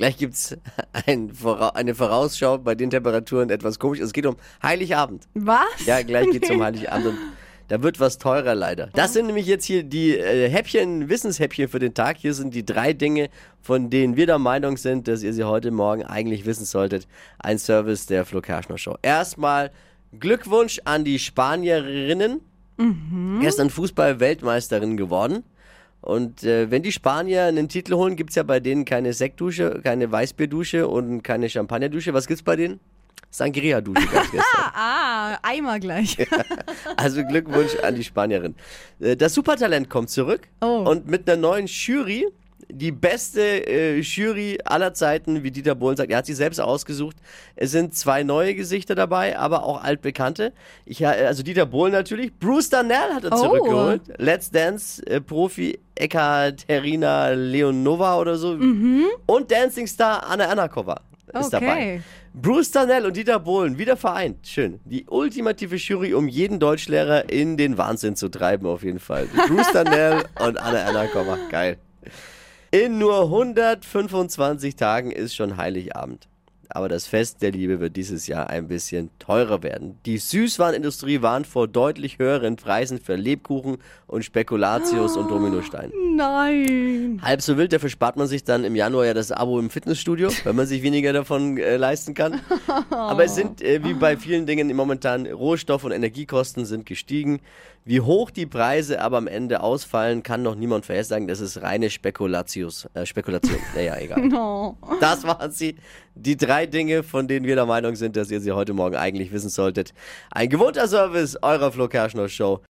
Gleich gibt es ein, eine Vorausschau bei den Temperaturen etwas komisch. Es geht um Heiligabend. Was? Ja, gleich geht es um Heiligabend. Und da wird was teurer leider. Das sind nämlich jetzt hier die äh, Häppchen, Wissenshäppchen für den Tag. Hier sind die drei Dinge, von denen wir der Meinung sind, dass ihr sie heute Morgen eigentlich wissen solltet. Ein Service der Flo Kerschner Show. Erstmal Glückwunsch an die Spanierinnen. Mhm. Gestern Fußball-Weltmeisterin geworden. Und äh, wenn die Spanier einen Titel holen, gibt es ja bei denen keine Sektdusche, keine Weißbierdusche und keine Champagnerdusche. Was gibt's bei denen? Sangria-Dusche gestern. ah, Eimer gleich. also Glückwunsch an die Spanierin. Äh, das Supertalent kommt zurück oh. und mit einer neuen Jury die beste äh, Jury aller Zeiten, wie Dieter Bohlen sagt. Er hat sie selbst ausgesucht. Es sind zwei neue Gesichter dabei, aber auch altbekannte. Ich, also Dieter Bohlen natürlich. Bruce Darnell hat er oh. zurückgeholt. Let's Dance-Profi äh, Ekaterina Leonova oder so. Mhm. Und Dancing Star Anna Anakova ist okay. dabei. Bruce Darnell und Dieter Bohlen wieder vereint. Schön. Die ultimative Jury, um jeden Deutschlehrer in den Wahnsinn zu treiben, auf jeden Fall. Bruce Darnell und Anna Anakova. Geil. In nur 125 Tagen ist schon Heiligabend. Aber das Fest der Liebe wird dieses Jahr ein bisschen teurer werden. Die Süßwarenindustrie warnt vor deutlich höheren Preisen für Lebkuchen und Spekulatius oh, und Dominostein. Nein. Halb so wild, dafür spart man sich dann im Januar ja das Abo im Fitnessstudio, wenn man sich weniger davon äh, leisten kann. Aber es sind, äh, wie bei vielen Dingen momentan, Rohstoff- und Energiekosten sind gestiegen. Wie hoch die Preise aber am Ende ausfallen, kann noch niemand vorhersagen. Das ist reine Spekulatius, äh, Spekulation. Naja, egal. No. Das waren sie. Die drei Dinge, von denen wir der Meinung sind, dass ihr sie heute Morgen eigentlich wissen solltet. Ein gewohnter Service eurer Flo Kerschner Show.